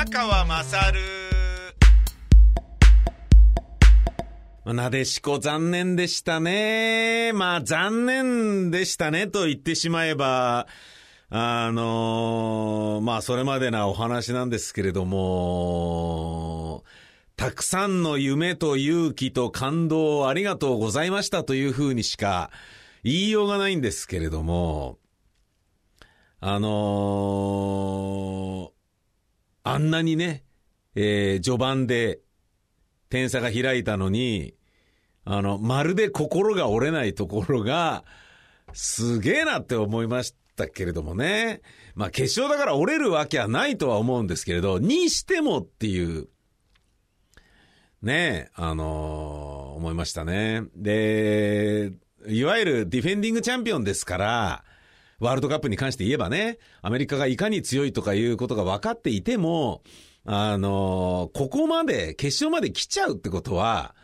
宮川まさるなでしこ残念でしたね。まあ残念でしたねと言ってしまえば、あのー、まあそれまでなお話なんですけれども、たくさんの夢と勇気と感動をありがとうございましたというふうにしか言いようがないんですけれども、あのー、あんなにね、えー、序盤で点差が開いたのに、あの、まるで心が折れないところが、すげえなって思いましたけれどもね。まあ決勝だから折れるわけはないとは思うんですけれど、にしてもっていう、ね、あのー、思いましたね。で、いわゆるディフェンディングチャンピオンですから、ワールドカップに関して言えばね、アメリカがいかに強いとかいうことが分かっていても、あのー、ここまで、決勝まで来ちゃうってことは、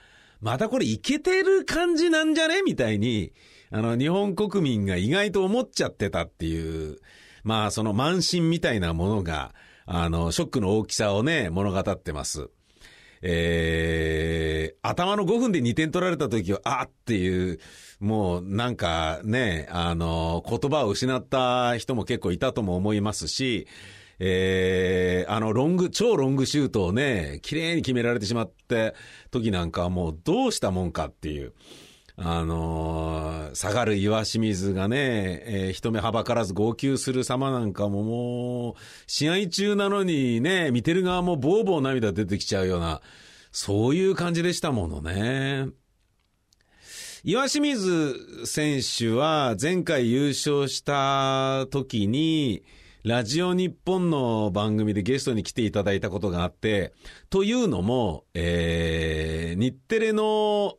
またこれいけてる感じなんじゃねみたいに、あの、日本国民が意外と思っちゃってたっていう、まあ、その慢心みたいなものが、あの、ショックの大きさをね、物語ってます。えー、頭の5分で2点取られた時は、あっていう、もうなんかね、あの、言葉を失った人も結構いたとも思いますし、えー、あの、ロング、超ロングシュートをね、綺麗に決められてしまって時なんかはもうどうしたもんかっていう。あのー、下がる岩清水がね、えー、人目はばからず号泣する様なんかももう、試合中なのにね、見てる側もボーボー涙出てきちゃうような、そういう感じでしたものね。岩清水選手は前回優勝した時に、ラジオ日本の番組でゲストに来ていただいたことがあって、というのも、えー、日テレの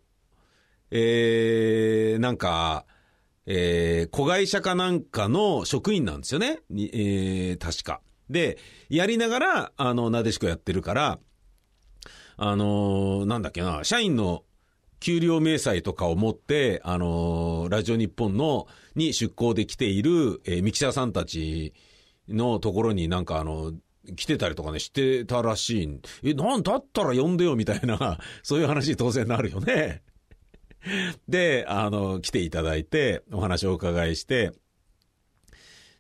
えー、なんか、えー、子会社かなんかの職員なんですよね。えー、確か。で、やりながら、あの、なでしこやってるから、あのー、なんだっけな、社員の給料明細とかを持って、あのー、ラジオ日本の、に出向で来ている、えー、ミキサーさんたちのところになんかあの、来てたりとかね、してたらしい。え、なんだったら呼んでよみたいな、そういう話当然なるよね。で、あの、来ていただいて、お話をお伺いして、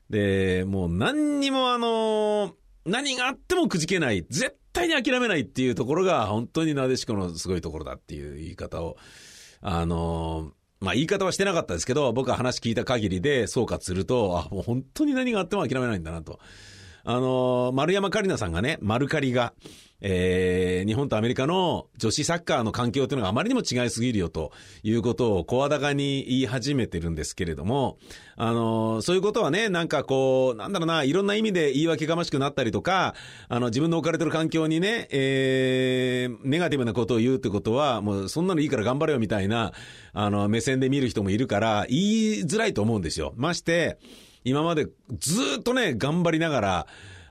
で、もう何にもあの、何があってもくじけない、絶対に諦めないっていうところが、本当になでしこのすごいところだっていう言い方を、あの、まあ言い方はしてなかったですけど、僕は話聞いた限りで総括すると、あ、もう本当に何があっても諦めないんだなと。あの、丸山カリナさんがね、丸カリが、えー、日本とアメリカの女子サッカーの環境というのがあまりにも違いすぎるよということを声高に言い始めてるんですけれども、あの、そういうことはね、なんかこう、なんだろうな、いろんな意味で言い訳がましくなったりとか、あの、自分の置かれてる環境にね、えー、ネガティブなことを言うってことは、もうそんなのいいから頑張れよみたいな、あの、目線で見る人もいるから、言いづらいと思うんですよ。まして、今までずっとね、頑張りながら、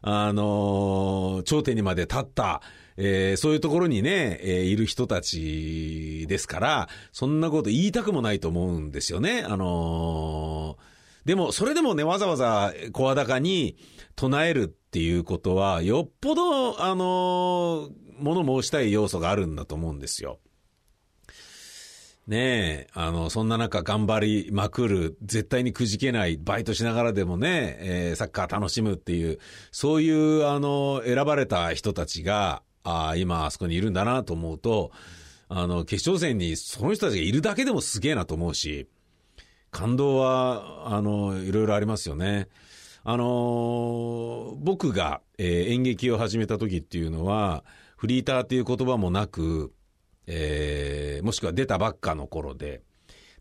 あのー、頂点にまで立った、えー、そういうところにね、えー、いる人たちですから、そんなこと言いたくもないと思うんですよね。あのー、でも、それでもね、わざわざ声高に唱えるっていうことは、よっぽど、あの物申したい要素があるんだと思うんですよ。ねえ、あの、そんな中頑張りまくる、絶対にくじけない、バイトしながらでもね、えー、サッカー楽しむっていう、そういう、あの、選ばれた人たちが、ああ今、あそこにいるんだなと思うと、あの、決勝戦にその人たちがいるだけでもすげえなと思うし、感動は、あの、いろいろありますよね。あの僕が、えー、演劇を始めた時っていうのは、フリーターっていう言葉もなく、えー、もしくは出たばっかの頃で、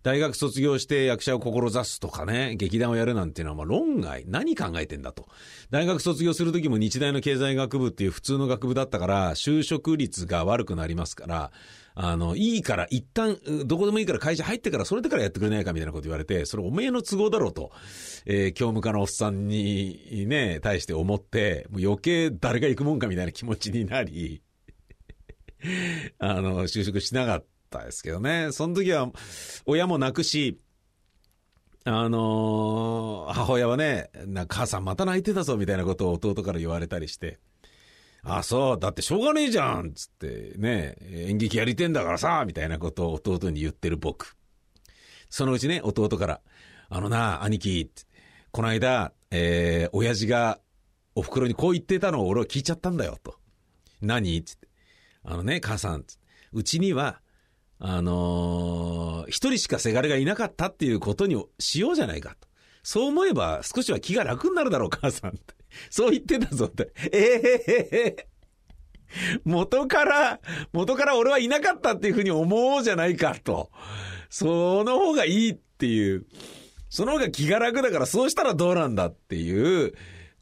大学卒業して役者を志すとかね、劇団をやるなんていうのは、まあ論外、何考えてんだと。大学卒業するときも日大の経済学部っていう普通の学部だったから、就職率が悪くなりますから、あの、いいから一旦、どこでもいいから会社入ってからそれでからやってくれないかみたいなこと言われて、それおめえの都合だろうと、えー、教務課のおっさんにね、対して思って、もう余計誰が行くもんかみたいな気持ちになり、あの、就職しなかったですけどね。その時は、親も亡くし、あのー、母親はね、な母さんまた泣いてたぞみたいなことを弟から言われたりして、あ、そう、だってしょうがねえじゃんつってね、演劇やりてんだからさみたいなことを弟に言ってる僕。そのうちね、弟から、あのな、兄貴、この間、えー、親父がお袋にこう言ってたのを俺は聞いちゃったんだよ、と。何？つっ。あのね、母さん、うちには、あのー、一人しかせがれがいなかったっていうことにしようじゃないかと。そう思えば少しは気が楽になるだろう、母さんって。そう言ってたぞって。ええー、元から、元から俺はいなかったっていうふうに思うじゃないかと。その方がいいっていう。その方が気が楽だからそうしたらどうなんだっていう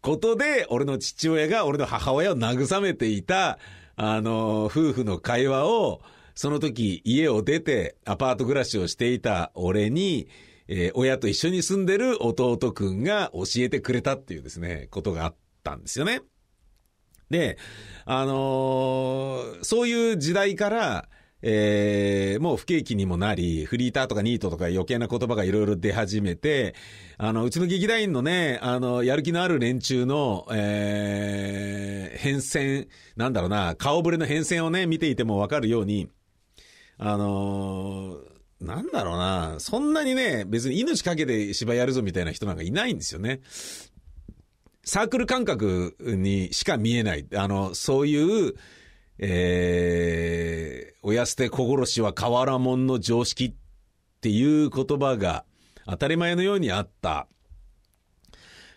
ことで、俺の父親が俺の母親を慰めていた、あの、夫婦の会話を、その時家を出てアパート暮らしをしていた俺に、えー、親と一緒に住んでる弟くんが教えてくれたっていうですね、ことがあったんですよね。で、あのー、そういう時代から、えー、もう不景気にもなり、フリーターとかニートとか余計な言葉がいろいろ出始めて、あの、うちの劇団員のね、あの、やる気のある連中の、えー、変遷、なんだろうな、顔ぶれの変遷をね、見ていてもわかるように、あのーなんだろうな、そんなにね、別に命かけて芝居やるぞみたいな人なんかいないんですよね。サークル感覚にしか見えない。あの、そういう、えー、親捨て小殺しは河原門の常識っていう言葉が当たり前のようにあった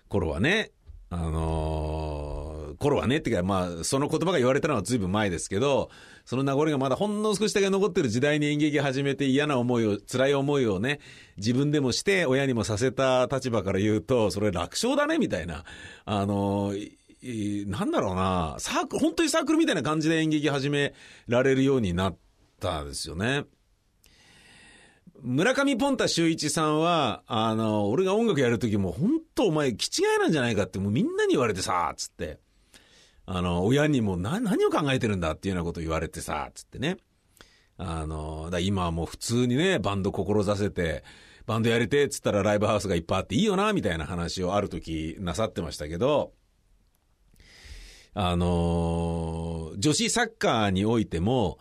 頃はね、あのー、頃はねってか、まあ、その言葉が言われたのは随分前ですけど、その名残がまだほんの少しだけ残ってる時代に演劇始めて嫌な思いを、辛い思いをね、自分でもして、親にもさせた立場から言うと、それ楽勝だね、みたいな。あのー、なんだろうな、サーク、本当にサークルみたいな感じで演劇始められるようになったんですよね。村上ポンタ秀一さんは、あの、俺が音楽やるときも、本当お前、気違いなんじゃないかって、もうみんなに言われてさ、つって。あの、親にもな、何を考えてるんだっていうようなこと言われてさ、つってね。あの、だ今はもう普通にね、バンド志せて、バンドやりてつったらライブハウスがいっぱいあっていいよな、みたいな話をある時なさってましたけど、あの、女子サッカーにおいても、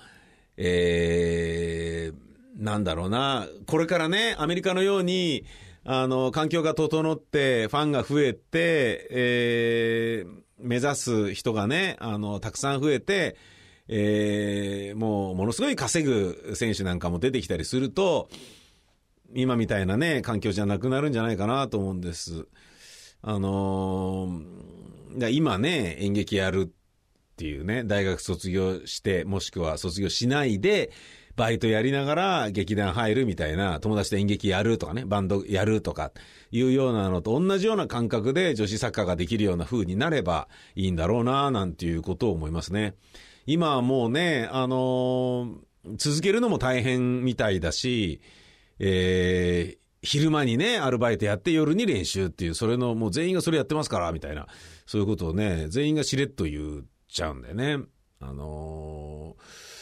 えー、なんだろうな、これからね、アメリカのように、あの、環境が整って、ファンが増えて、えー、目指す人がね、あの、たくさん増えて、えー、もう、ものすごい稼ぐ選手なんかも出てきたりすると、今みたいなね、環境じゃなくなるんじゃないかなと思うんです。あのー、だ今ね、演劇やるっていうね、大学卒業して、もしくは卒業しないで、バイトやりながら劇団入るみたいな、友達と演劇やるとかね、バンドやるとかいうようなのと同じような感覚で女子サッカーができるような風になればいいんだろうな、なんていうことを思いますね。今はもうね、あのー、続けるのも大変みたいだし、えー、昼間にね、アルバイトやって夜に練習っていう、それのもう全員がそれやってますから、みたいな、そういうことをね、全員がしれっと言っちゃうんだよね。あのー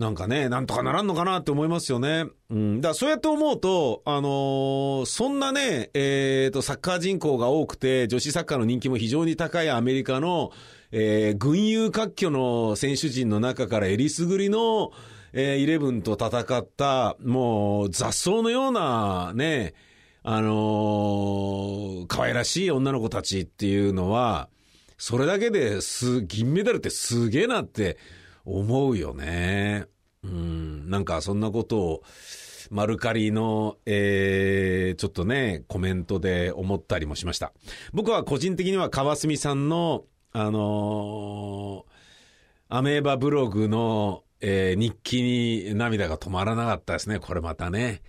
なんかね、なんとかならんのかなって思いますよね。うん。だそうやって思うと、あのー、そんなね、えっ、ー、と、サッカー人口が多くて、女子サッカーの人気も非常に高いアメリカの、えー、群雄割拠の選手陣の中からえりすぐりの、えー、イレブンと戦った、もう雑草のようなね、あのー、可愛らしい女の子たちっていうのは、それだけです、銀メダルってすげえなって思うよね。うん、なんかそんなことを、マルカリの、えー、ちょっとね、コメントで思ったりもしました。僕は個人的には川澄さんの、あのー、アメーバブログの、えー、日記に涙が止まらなかったですね。これまたね。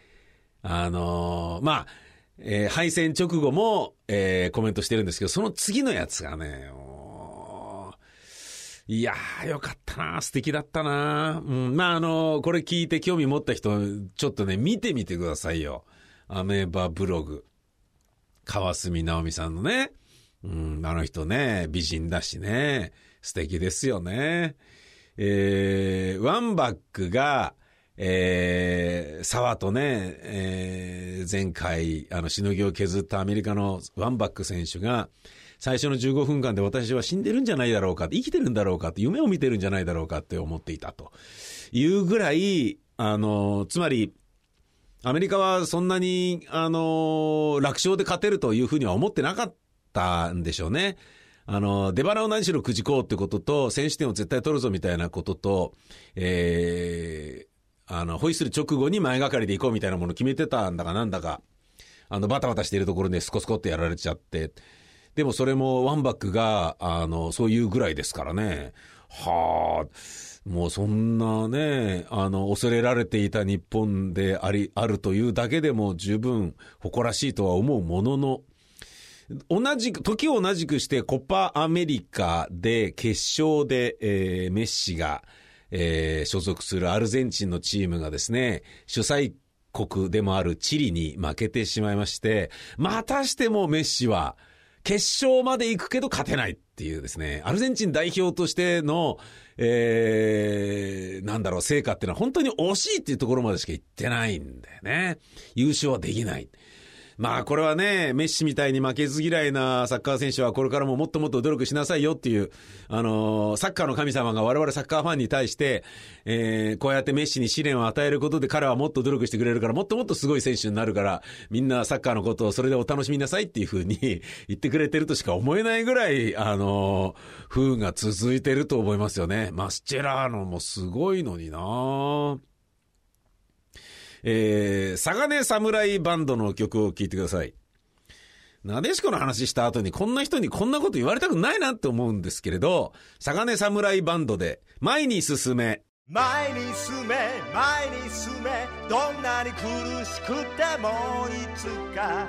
あのー、まあ、えー、敗戦直後も、えー、コメントしてるんですけど、その次のやつがね、いやー、よかったな素敵だったなうん、まあ、あの、これ聞いて興味持った人、ちょっとね、見てみてくださいよ。アメーバブログ。川澄直美さんのね。うん、あの人ね、美人だしね、素敵ですよね。えー、ワンバックが、えー、沢とね、えー、前回、あの、しのぎを削ったアメリカのワンバック選手が、最初の15分間で私は死んでるんじゃないだろうか、生きてるんだろうか、夢を見てるんじゃないだろうかって思っていたというぐらい、あの、つまり、アメリカはそんなに、あの、楽勝で勝てるというふうには思ってなかったんでしょうね。あの、出花を何しろくじこうってことと、選手権を絶対取るぞみたいなことと、えー、あの、ホイッスル直後に前がかりで行こうみたいなもの決めてたんだかなんだか、あの、バタバタしているところでスコスコってやられちゃって、でもそれもワンバックが、あの、そういうぐらいですからね。はあ、もうそんなね、あの、恐れられていた日本であり、あるというだけでも十分誇らしいとは思うものの、同じく、時を同じくしてコパアメリカで決勝で、えー、メッシが、えー、所属するアルゼンチンのチームがですね、主催国でもあるチリに負けてしまいまして、またしてもメッシは決勝まで行くけど勝てないっていうですね、アルゼンチン代表としての、えー、なんだろう、成果っていうのは本当に惜しいっていうところまでしか行ってないんだよね。優勝はできない。まあこれはね、メッシみたいに負けず嫌いなサッカー選手はこれからももっともっと努力しなさいよっていう、あのー、サッカーの神様が我々サッカーファンに対して、えー、こうやってメッシに試練を与えることで彼はもっと努力してくれるから、もっともっとすごい選手になるから、みんなサッカーのことをそれでお楽しみなさいっていうふうに 言ってくれてるとしか思えないぐらい、あのー、風が続いてると思いますよね。マスチェラーノもすごいのになえー、サガネ侍バンドの曲を聴いてください。なでしこの話した後にこんな人にこんなこと言われたくないなって思うんですけれど、サガネ侍バンドで前に進め。前に進め、前に進め、どんなに苦しくてもいつか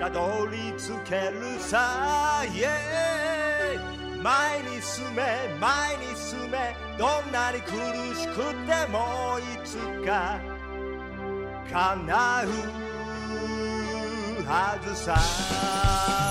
たどり着けるさ、yeah、前に進め、前に進め、どんなに苦しくてもいつか叶うはずさ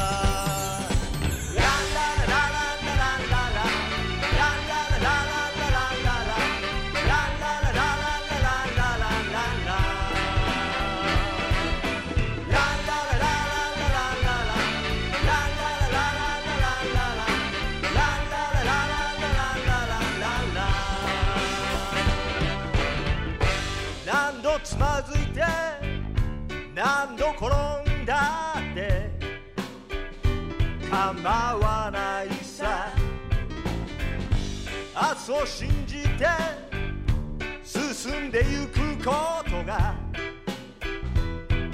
何度転んだって。構わないさ。明日を信じて。進んでゆくことが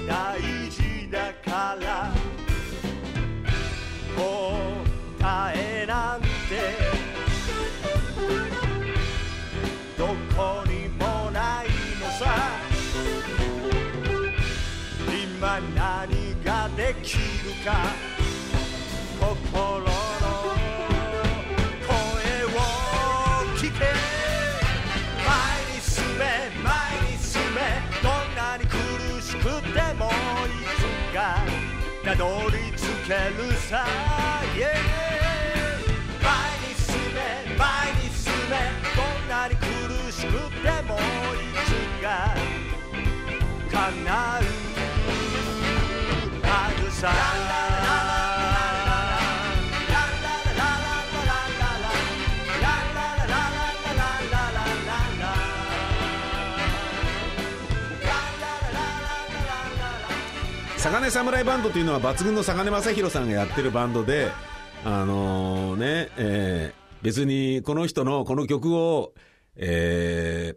大事だから。できるか心の声を聞け前に進め前に進めどんなに苦しくてもいつかたどり着けるさ、yeah、前に進め前に進めどんなに苦しくてもいつか叶うさサガ侍バンドというのは抜群のサガネ正弘さんがやってるバンドで、あのー、ね、えー、別にこの人のこの曲を、え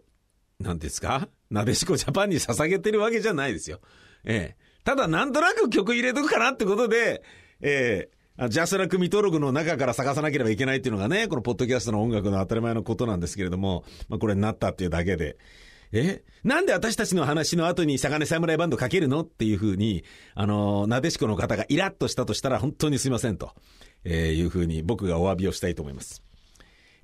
ー、なんですか？なでしこジャパンに捧げてるわけじゃないですよ。ええ。ーただなんとなく曲入れとくかなってことで、えー、ジャスラック未登録の中から探さなければいけないっていうのがね、このポッドキャストの音楽の当たり前のことなんですけれども、まあこれになったっていうだけで、え？なんで私たちの話の後にサガネ侍バンドかけるの？っていうふうに、あの、なでしこの方がイラッとしたとしたら本当にすいませんと、えー、いうふうに僕がお詫びをしたいと思います。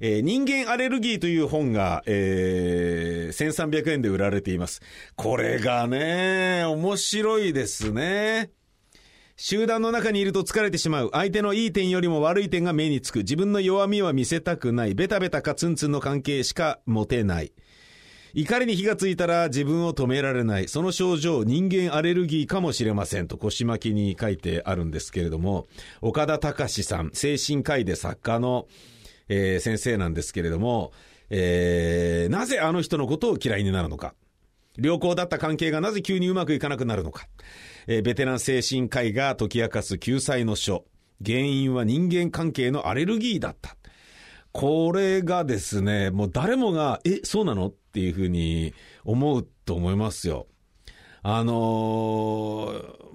えー、人間アレルギーという本が、えー、1300円で売られています。これがね、面白いですね。集団の中にいると疲れてしまう。相手のいい点よりも悪い点が目につく。自分の弱みは見せたくない。ベタベタかツンツンの関係しか持てない。怒りに火がついたら自分を止められない。その症状、人間アレルギーかもしれませんと腰巻きに書いてあるんですけれども、岡田隆さん、精神科医で作家の、えー先生なんですけれども、えーなぜあの人のことを嫌いになるのか。良好だった関係がなぜ急にうまくいかなくなるのか。えーベテラン精神科医が解き明かす救済の書。原因は人間関係のアレルギーだった。これがですね、もう誰もが、え、そうなの？っていうふうに思うと思いますよ。あの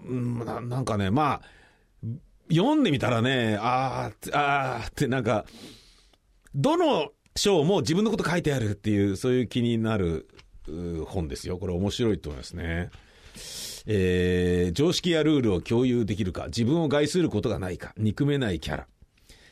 ーななんかね、まあ、読んでみたらね、あー、あーってなんか、どの章も自分のこと書いてあるっていう、そういう気になる本ですよ。これ面白いと思いますね。えー常識やルールを共有できるか、自分を害することがないか、憎めないキャラ。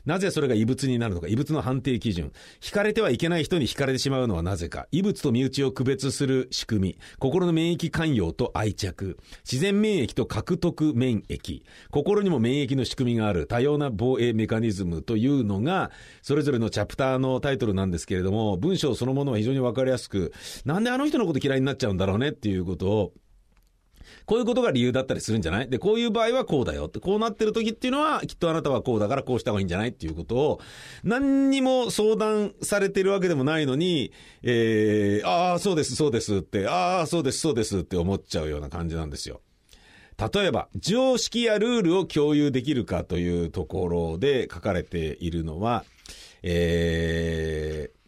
なぜそれが異物になるのか、異物の判定基準。惹かれてはいけない人に惹かれてしまうのはなぜか。異物と身内を区別する仕組み。心の免疫寛容と愛着。自然免疫と獲得免疫。心にも免疫の仕組みがある多様な防衛メカニズムというのが、それぞれのチャプターのタイトルなんですけれども、文章そのものは非常にわかりやすく、なんであの人のこと嫌いになっちゃうんだろうねっていうことを、こういうことが理由だったりするんじゃない？で、こういう場合はこうだよ。って、こうなってる時っていうのは、きっとあなたはこうだからこうした方がいいんじゃない？っていうことを、何にも相談されてるわけでもないのに、えー、ああ、そうです、そうですって、ああ、そうです、そうですって思っちゃうような感じなんですよ。例えば、常識やルールを共有できるかというところで書かれているのは、えー、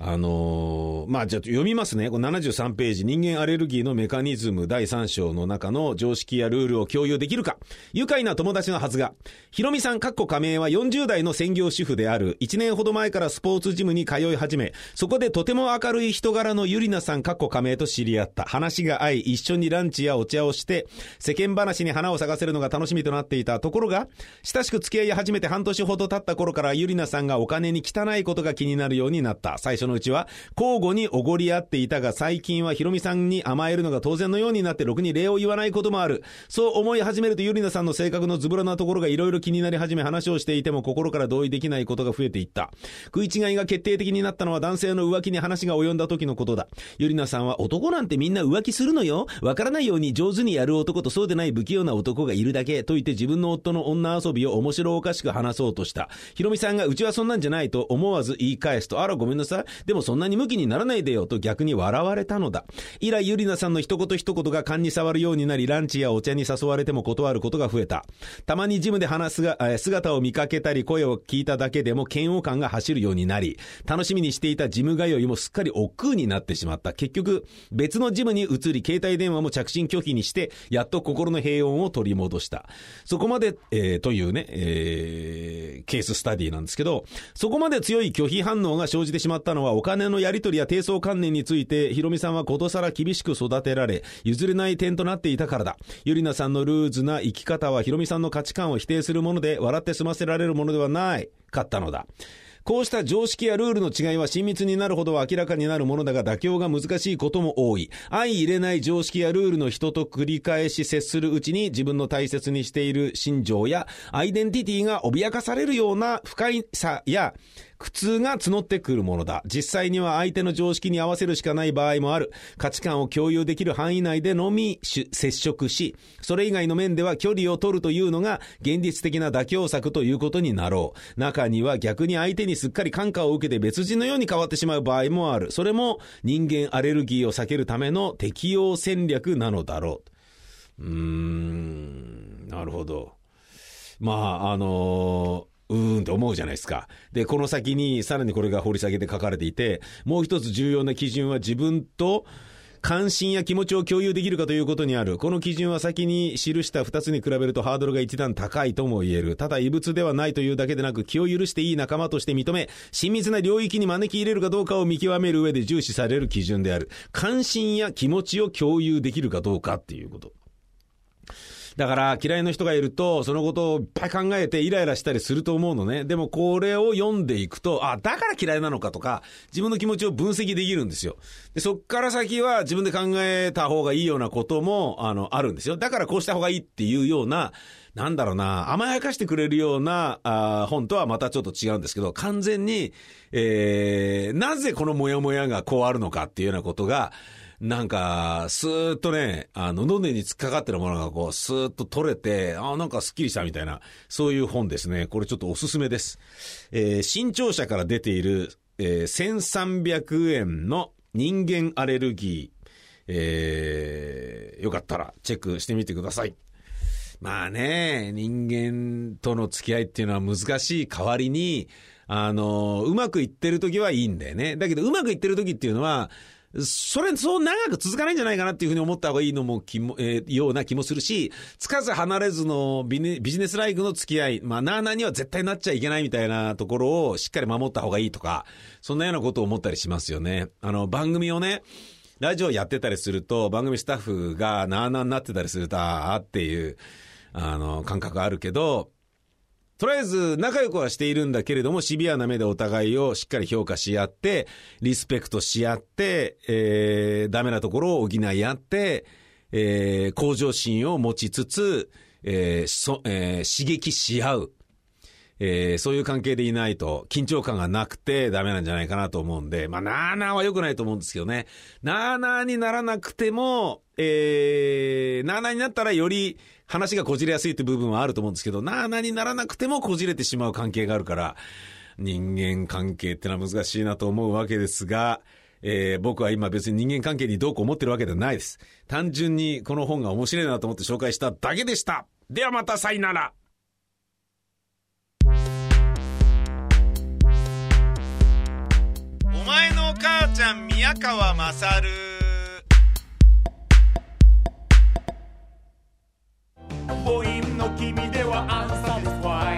あのーまあ、じゃ読みますね。この73ページ、人間アレルギーのメカニズム第3章の中の常識やルールを共有できるか。愉快な友達のはずが。ひろみさん、かっこ加盟は40代の専業主婦である。1年ほど前からスポーツジムに通い始め、そこでとても明るい人柄のゆりなさん、かっこ加盟と知り合った。話が合い、一緒にランチやお茶をして、世間話に花を咲かせるのが楽しみとなっていた。ところが、親しく付き合い始めて半年ほど経った頃からゆりなさんがお金に汚いことが気になるようになった。最初のうちは、交互におごり合っていたが、最近はひろみさんに甘えるのが当然のようになって、ろくに礼を言わないこともある。そう思い始めるとゆりなさんの性格のズボラなところがいろいろ気になり始め、話をしていても心から同意できないことが増えていった。食い違いが決定的になったのは男性の浮気に話が及んだ時のことだ。ゆりなさんは男なんてみんな浮気するのよ。わからないように上手にやる男とそうでない不器用な男がいるだけと言って自分の夫の女遊びを面白おかしく話そうとした。ひろみさんがうちはそんなんじゃないと思わず言い返すと、あらごめんなさい。でもそんなに向きにならないでよと逆に笑われたのだ。以来ゆりなさんの一言一言が勘に触るようになり、ランチやお茶に誘われても断ることが増えた。たまにジムで話すが、え姿を見かけたり声を聞いただけでも嫌悪感が走るようになり、楽しみにしていたジム通いもすっかり億劫になってしまった。結局、別のジムに移り、携帯電話も着信拒否にして、やっと心の平穏を取り戻した。そこまで、えーというね、えーケーススタディなんですけど、そこまで強い拒否反応が生じてしまったのは、はお金のやり取りや低層観念について、ひろみさんはことさら厳しく育てられ、譲れない点となっていたからだ。ゆりなさんのルーズな生き方は、ひろみさんの価値観を否定するもので、笑って済ませられるものではない、かったのだ。こうした常識やルールの違いは親密になるほど明らかになるものだが妥協が難しいことも多い。相入れない常識やルールの人と繰り返し接するうちに自分の大切にしている心情やアイデンティティが脅かされるような不快さや苦痛が募ってくるものだ。実際には相手の常識に合わせるしかない場合もある。価値観を共有できる範囲内でのみ接触し、それ以外の面では距離を取るというのが現実的な妥協策ということになろう。中には逆に相手にすっかり感化を受けて別人のように変わってしまう場合もある。それも人間アレルギーを避けるための適応戦略なのだろう。うーん、なるほど。まあ、あのうーんって思うじゃないですか。で、この先にさらにこれが掘り下げて書かれていて、もう一つ重要な基準は自分と関心や気持ちを共有できるかということにある。この基準は先に記した二つに比べるとハードルが一段高いとも言える。ただ異物ではないというだけでなく気を許していい仲間として認め、親密な領域に招き入れるかどうかを見極める上で重視される基準である。関心や気持ちを共有できるかどうかっていうこと。だから嫌いな人がいると、そのことをいっぱい考えてイライラしたりすると思うのね。でもこれを読んでいくと、あ、だから嫌いなのかとか、自分の気持ちを分析できるんですよ。で、そっから先は自分で考えた方がいいようなことも、あの、あるんですよ。だからこうした方がいいっていうような、なんだろうな、甘やかしてくれるようなあ本とはまたちょっと違うんですけど、完全に、えー、なぜこのモヤモヤがこうあるのかっていうようなことが、なんか、スーッとね、あの、喉に突っかかってるものがこう、スーッと取れて、あなんかスッキリしたみたいな、そういう本ですね。これちょっとおすすめです。えー、新潮社から出ている、えー、1300円の人間アレルギー、えー、よかったらチェックしてみてください。まあね、人間との付き合いっていうのは難しい代わりに、あの、うまくいってる時はいいんだよね。だけど、うまくいってる時っていうのは、それ、そう長く続かないんじゃないかなっていうふうに思った方がいいのも気も、えー、ような気もするし、つかず離れずのビジネスライクの付き合い、まあ、なーなーには絶対なっちゃいけないみたいなところをしっかり守った方がいいとか、そんなようなことを思ったりしますよね。あの、番組をね、ラジオやってたりすると、番組スタッフがなーなーになってたりすると、あーっていう、あの、感覚あるけど、とりあえず仲良くはしているんだけれども、シビアな目でお互いをしっかり評価し合って、リスペクトし合って、えー、ダメなところを補い合って、えー、向上心を持ちつつ、えーそえー、刺激し合う。えー、そういう関係でいないと緊張感がなくてダメなんじゃないかなと思うんで、まあ、なーなーは良くないと思うんですけどね。なーなーにならなくても、えー、なーなーになったらより話がこじれやすいって部分はあると思うんですけど、なーなーにならなくてもこじれてしまう関係があるから、人間関係ってのは難しいなと思うわけですが、えー、僕は今別に人間関係にどうこう思ってるわけではないです。単純にこの本が面白いなと思って紹介しただけでした。ではまたさよなら。母ちゃん宮川まさる母音の君ではアンサーです